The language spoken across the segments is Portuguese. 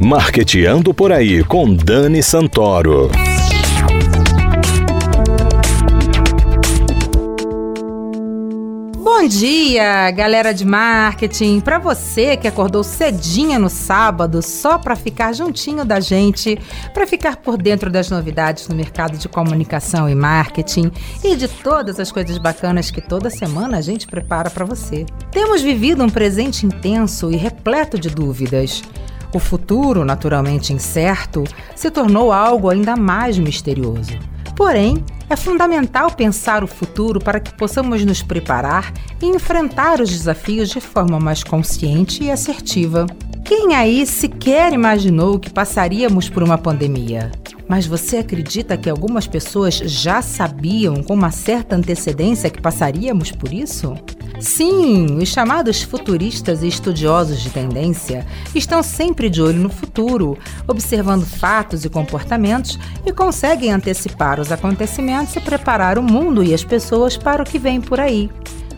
Marqueteando por aí com Dani Santoro. Bom dia, galera de marketing. Para você que acordou cedinha no sábado só para ficar juntinho da gente, para ficar por dentro das novidades no mercado de comunicação e marketing e de todas as coisas bacanas que toda semana a gente prepara para você. Temos vivido um presente intenso e repleto de dúvidas. O futuro, naturalmente incerto, se tornou algo ainda mais misterioso. Porém, é fundamental pensar o futuro para que possamos nos preparar e enfrentar os desafios de forma mais consciente e assertiva. Quem aí sequer imaginou que passaríamos por uma pandemia? Mas você acredita que algumas pessoas já sabiam com uma certa antecedência que passaríamos por isso? Sim, os chamados futuristas e estudiosos de tendência estão sempre de olho no futuro, observando fatos e comportamentos e conseguem antecipar os acontecimentos e preparar o mundo e as pessoas para o que vem por aí.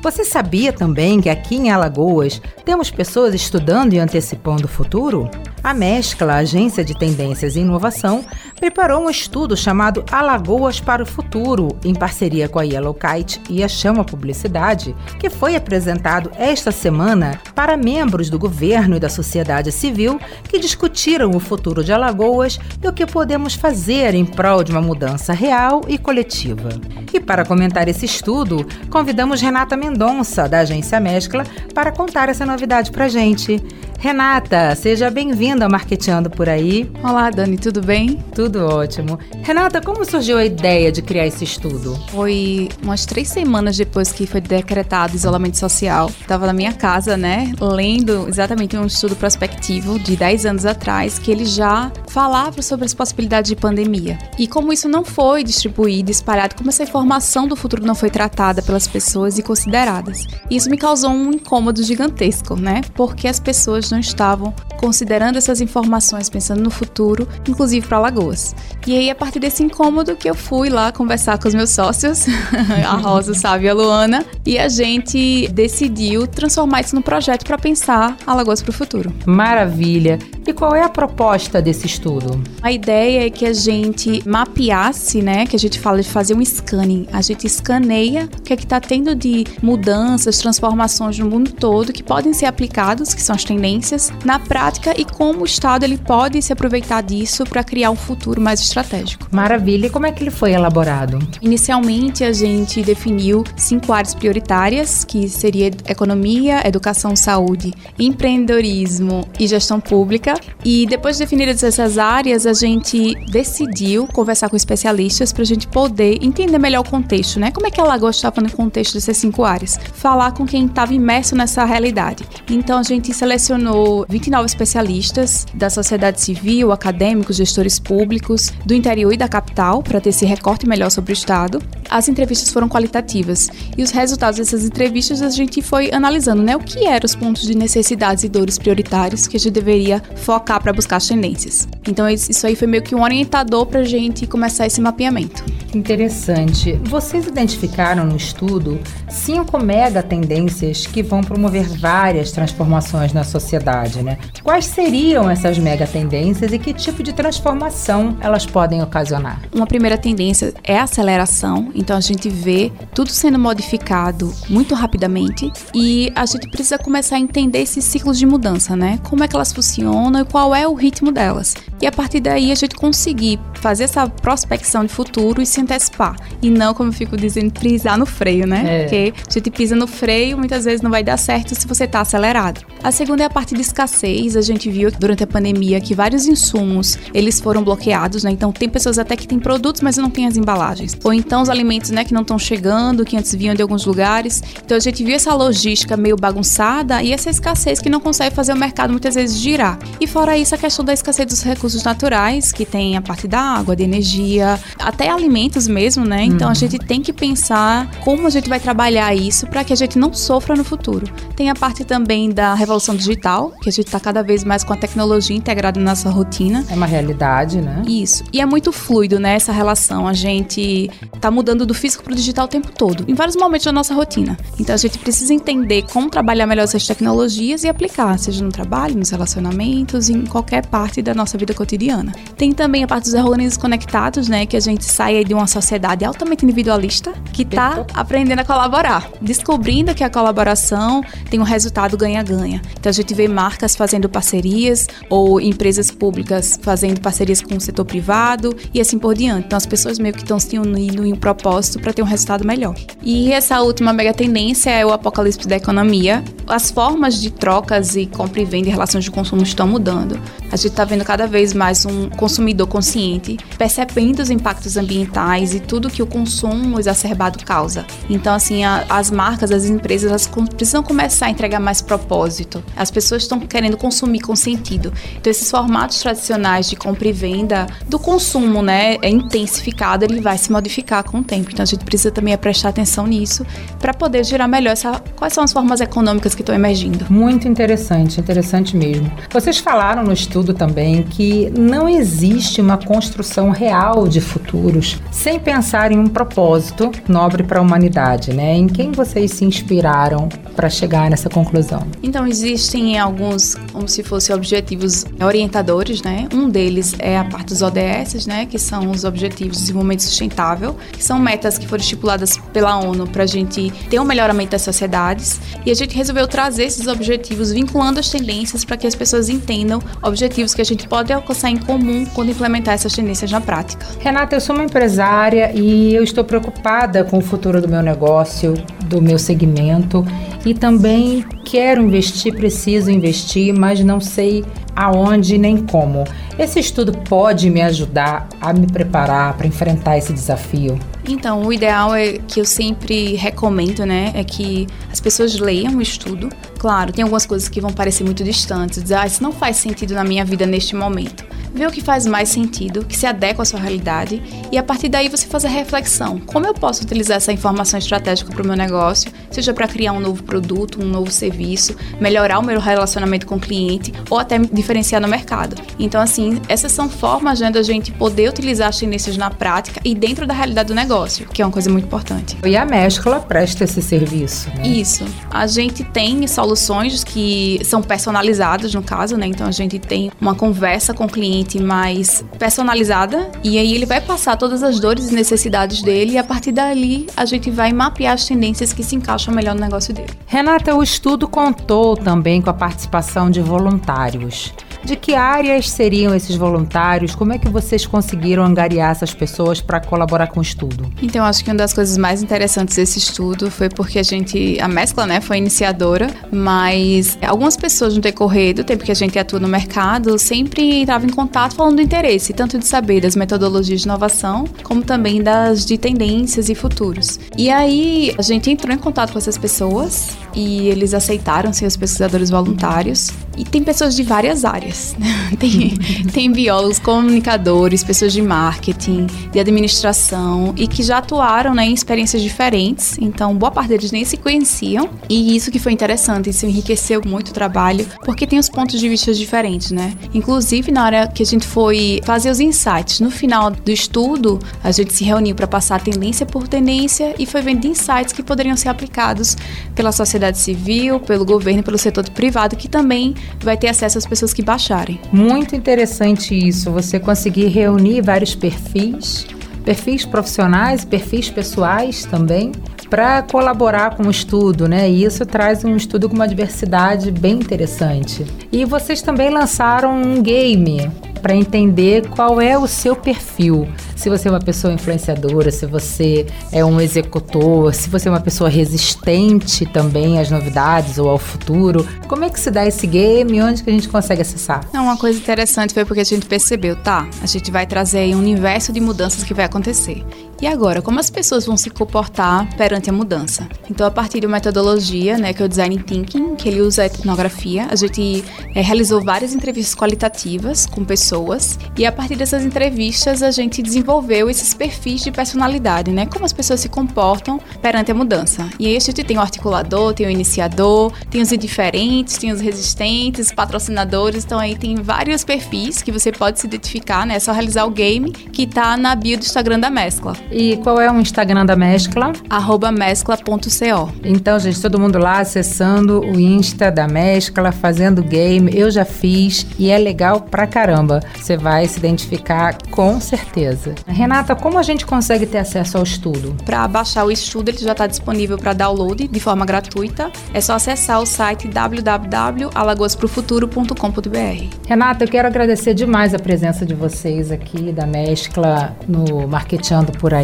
Você sabia também que aqui em Alagoas temos pessoas estudando e antecipando o futuro? A Mescla, Agência de Tendências e Inovação, preparou um estudo chamado Alagoas para o Futuro, em parceria com a Yellow Kite e a Chama Publicidade, que foi apresentado esta semana para membros do governo e da sociedade civil que discutiram o futuro de Alagoas e o que podemos fazer em prol de uma mudança real e coletiva. E para comentar esse estudo, convidamos Renata Mendonça, da Agência Mescla, para contar essa novidade para gente. Renata, seja bem-vinda ao Marqueteando por aí. Olá, Dani, tudo bem? Tudo ótimo. Renata, como surgiu a ideia de criar esse estudo? Foi umas três semanas depois que foi decretado isolamento social. Estava na minha casa, né, lendo exatamente um estudo prospectivo de 10 anos atrás, que ele já falava sobre as possibilidades de pandemia. E como isso não foi distribuído, espalhado, como essa informação do futuro não foi tratada pelas pessoas e consideradas. Isso me causou um incômodo gigantesco, né? Porque as pessoas não estavam considerando essas informações, pensando no futuro, inclusive para Lagoas. E aí, a partir desse incômodo, que eu fui lá conversar com os meus sócios, a Rosa, o Sábio e a Luana, e a gente decidiu transformar isso num projeto para pensar Alagoas para o futuro. Maravilha! E qual é a proposta desse estudo? A ideia é que a gente mapeasse, né? Que a gente fala de fazer um scanning. A gente escaneia o que é que está tendo de mudanças, transformações no mundo todo que podem ser aplicados, que são as tendências, na prática e como o Estado ele pode se aproveitar disso para criar um futuro mais estratégico. Maravilha! E como é que ele foi elaborado? Inicialmente a gente definiu cinco áreas prioritárias, que seria economia, educação, saúde, empreendedorismo e gestão pública. E depois de definidas essas áreas, a gente decidiu conversar com especialistas para a gente poder entender melhor o contexto, né? Como é que a Lagoa estava no contexto dessas cinco áreas? Falar com quem estava imerso nessa realidade. Então a gente selecionou 29 especialistas da sociedade civil, acadêmicos, gestores públicos, do interior e da capital para ter esse recorte melhor sobre o estado. As entrevistas foram qualitativas e os resultados dessas entrevistas a gente foi analisando, né, o que eram os pontos de necessidades e dores prioritários que a gente deveria focar para buscar as tendências. Então isso aí foi meio que um orientador para a gente começar esse mapeamento. Interessante. Vocês identificaram no estudo cinco mega tendências que vão promover várias transformações na sociedade, né? Quais seriam essas mega tendências e que tipo de transformação elas podem ocasionar? Uma primeira tendência é a aceleração, então a gente vê tudo sendo modificado muito rapidamente e a gente precisa começar a entender esses ciclos de mudança, né? Como é que elas funcionam e qual é o ritmo delas. E a partir daí a gente conseguir fazer essa prospecção de futuro e se antecipar. E não, como eu fico dizendo, pisar no freio, né? É. Porque a gente pisa no freio, muitas vezes não vai dar certo se você está acelerado. A segunda é a parte de escassez. A gente viu durante a pandemia que vários insumos, eles foram bloqueados, né? Então tem pessoas até que têm produtos, mas não têm as embalagens. Ou então os alimentos, né, que não estão chegando, que antes vinham de alguns lugares. Então a gente viu essa logística meio bagunçada e essa escassez que não consegue fazer o mercado muitas vezes girar. E fora isso, a questão da escassez dos recursos naturais, que tem a parte da água, de energia, até alimentos mesmo, né? Então a uhum. gente tem que pensar como a gente vai trabalhar isso para que a gente não sofra no futuro. Tem a parte também da revolução digital, que a gente está cada vez mais com a tecnologia integrada na nossa rotina. É uma realidade, né? Isso. E é muito fluido, né, essa relação. A gente tá mudando do físico pro digital o tempo todo, em vários momentos da nossa rotina. Então a gente precisa entender como trabalhar melhor essas tecnologias e aplicar, seja no trabalho, nos relacionamentos, em qualquer parte da nossa vida cotidiana. Tem também a parte dos organismos conectados, né, que a gente sai de uma sociedade altamente individualista que tá aprendendo a colaborar, descobrindo que a colaboração tem um resultado ganha-ganha. Então a gente vê marcas fazendo parcerias ou empresas públicas fazendo parcerias com o setor privado e assim por diante. Então as pessoas meio que estão se unindo em um propósito para ter um resultado melhor. E essa última mega tendência é o apocalipse da economia. As formas de trocas e compra e venda e relações de consumo estão mudando. A gente está vendo cada vez mais um consumidor consciente, percebendo os impactos ambientais e tudo que o consumo exacerbado causa. Então, assim, a, as marcas, as empresas, elas precisam começar a entregar mais propósito. As pessoas estão querendo consumir com sentido. Então, esses formatos tradicionais de compra e venda do consumo, né, é intensificado, ele vai se modificar com o tempo. Então, a gente precisa também prestar atenção nisso para poder gerar melhor essa, quais são as formas econômicas que estão emergindo. Muito interessante, interessante mesmo. Vocês falaram no estudo também que não existe uma construção real de futuros sem pensar em um propósito nobre para a humanidade, né? Em quem vocês se inspiraram para chegar nessa conclusão? Então, existem alguns, como se fossem objetivos orientadores, né? Um deles é a parte dos ODS, né? Que são os Objetivos de Desenvolvimento Sustentável, que são metas que foram estipuladas pela ONU para a gente ter um melhoramento das sociedades. E a gente resolveu trazer esses objetivos vinculando as tendências para que as pessoas entendam objetivos que a gente pode alcançar em comum quando implementar essas tendências na prática. Renata, eu sou uma empresária e eu estou preocupada com o futuro do meu negócio, do meu segmento e também quero investir, preciso investir, mas não sei aonde nem como. Esse estudo pode me ajudar a me preparar para enfrentar esse desafio? Então, o ideal é que eu sempre recomendo, né, é que as pessoas leiam o estudo. Claro, tem algumas coisas que vão parecer muito distantes, dizer, ah, isso não faz sentido na minha vida neste momento ver o que faz mais sentido, que se adequa à sua realidade e a partir daí você fazer a reflexão. Como eu posso utilizar essa informação estratégica para o meu negócio, seja para criar um novo produto, um novo serviço, melhorar o meu relacionamento com o cliente ou até diferenciar no mercado. Então, assim, essas são formas né, da gente poder utilizar as tendências na prática e dentro da realidade do negócio, que é uma coisa muito importante. E a mescla presta esse serviço. Né? Isso. A gente tem soluções que são personalizadas, no caso, né? Então, a gente tem uma conversa com o cliente mais personalizada e aí ele vai passar todas as dores e necessidades dele e a partir dali a gente vai mapear as tendências que se encaixam melhor no negócio dele. Renata, o estudo contou também com a participação de voluntários. De que áreas seriam esses voluntários? Como é que vocês conseguiram angariar essas pessoas para colaborar com o estudo? Então, acho que uma das coisas mais interessantes desse estudo foi porque a gente, a mescla, né, foi iniciadora, mas algumas pessoas no decorrer do tempo que a gente atua no mercado sempre entravam em contato falando do interesse, tanto de saber das metodologias de inovação, como também das de tendências e futuros. E aí, a gente entrou em contato com essas pessoas e eles aceitaram ser os pesquisadores voluntários. E tem pessoas de várias áreas. Né? Tem, tem biólogos, comunicadores, pessoas de marketing, de administração e que já atuaram né, em experiências diferentes. Então, boa parte deles nem se conheciam. E isso que foi interessante, isso enriqueceu muito o trabalho, porque tem os pontos de vista diferentes, né? Inclusive, na hora que a gente foi fazer os insights, no final do estudo, a gente se reuniu para passar tendência por tendência e foi vendo insights que poderiam ser aplicados pela sociedade civil, pelo governo pelo setor privado, que também vai ter acesso às pessoas que baixarem. Muito interessante isso, você conseguir reunir vários perfis, perfis profissionais, perfis pessoais também, para colaborar com o estudo, né? E isso traz um estudo com uma diversidade bem interessante. E vocês também lançaram um game para entender qual é o seu perfil. Se você é uma pessoa influenciadora, se você é um executor, se você é uma pessoa resistente também às novidades ou ao futuro. Como é que se dá esse game onde que a gente consegue acessar? Não, uma coisa interessante foi porque a gente percebeu, tá? A gente vai trazer aí um universo de mudanças que vai acontecer. E agora, como as pessoas vão se comportar perante a mudança? Então, a partir de uma metodologia, né, que é o Design Thinking, que ele usa a etnografia, a gente é, realizou várias entrevistas qualitativas com pessoas e a partir dessas entrevistas a gente desenvolveu esses perfis de personalidade, né, como as pessoas se comportam perante a mudança. E aí a gente tem o articulador, tem o iniciador, tem os indiferentes, tem os resistentes, patrocinadores, então aí tem vários perfis que você pode se identificar, né, é só realizar o game que tá na bio do Instagram da Mescla. E qual é o Instagram da Mescla? Arroba mescla.co. Então, gente, todo mundo lá acessando o Insta da Mescla, fazendo game. Eu já fiz e é legal pra caramba. Você vai se identificar com certeza. Renata, como a gente consegue ter acesso ao estudo? Para baixar o estudo, ele já está disponível para download de forma gratuita. É só acessar o site www.alagoasprofuturo.com.br. Renata, eu quero agradecer demais a presença de vocês aqui da Mescla no Marqueteando por aí.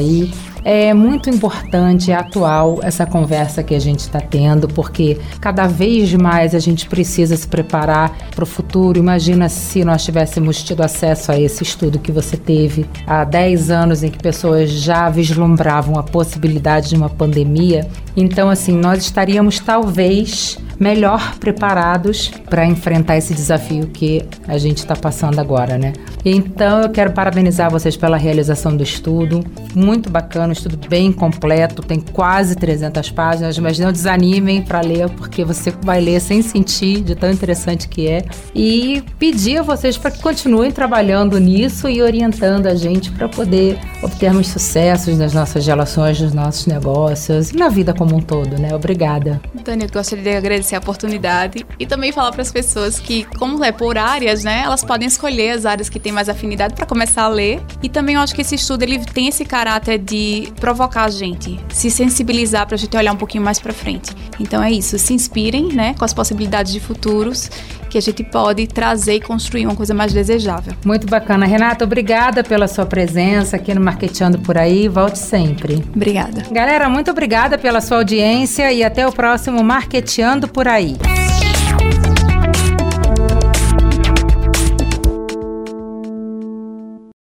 É muito importante e atual essa conversa que a gente está tendo, porque cada vez mais a gente precisa se preparar para o futuro. Imagina se nós tivéssemos tido acesso a esse estudo que você teve há 10 anos, em que pessoas já vislumbravam a possibilidade de uma pandemia. Então, assim, nós estaríamos talvez melhor preparados para enfrentar esse desafio que a gente está passando agora, né? Então eu quero parabenizar vocês pela realização do estudo, muito bacana, um estudo bem completo, tem quase 300 páginas, mas não desanimem para ler, porque você vai ler sem sentir de tão interessante que é. E pedir a vocês para que continuem trabalhando nisso e orientando a gente para poder obtermos sucessos nas nossas relações, nos nossos negócios e na vida como um todo, né? Obrigada. Dani, eu gostaria de agradecer a oportunidade e também falar para as pessoas que, como é por áreas, né, elas podem escolher as áreas que têm mais afinidade para começar a ler. E também eu acho que esse estudo ele tem esse caráter de provocar a gente, se sensibilizar para a gente olhar um pouquinho mais para frente. Então é isso, se inspirem, né, com as possibilidades de futuros que a gente pode trazer e construir uma coisa mais desejável. Muito bacana. Renata, obrigada pela sua presença aqui no Marqueteando por aí. Volte sempre. Obrigada. Galera, muito obrigada pela sua audiência e até o próximo Marqueteando por aí.